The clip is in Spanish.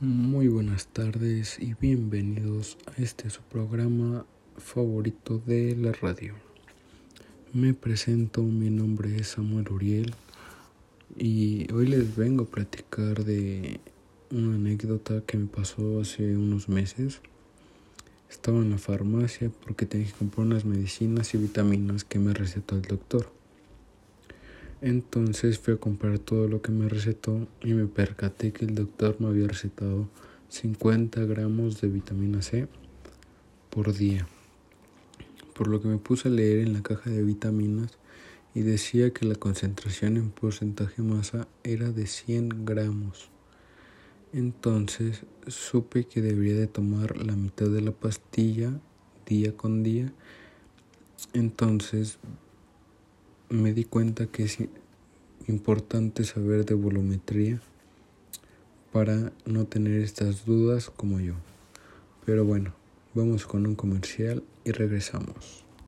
Muy buenas tardes y bienvenidos a este su programa favorito de la radio. Me presento, mi nombre es Samuel Uriel y hoy les vengo a platicar de una anécdota que me pasó hace unos meses. Estaba en la farmacia porque tenía que comprar unas medicinas y vitaminas que me recetó el doctor. Entonces fui a comprar todo lo que me recetó y me percaté que el doctor me había recetado 50 gramos de vitamina C por día. Por lo que me puse a leer en la caja de vitaminas y decía que la concentración en porcentaje masa era de 100 gramos. Entonces supe que debería de tomar la mitad de la pastilla día con día. Entonces me di cuenta que es importante saber de volumetría para no tener estas dudas como yo. Pero bueno, vamos con un comercial y regresamos.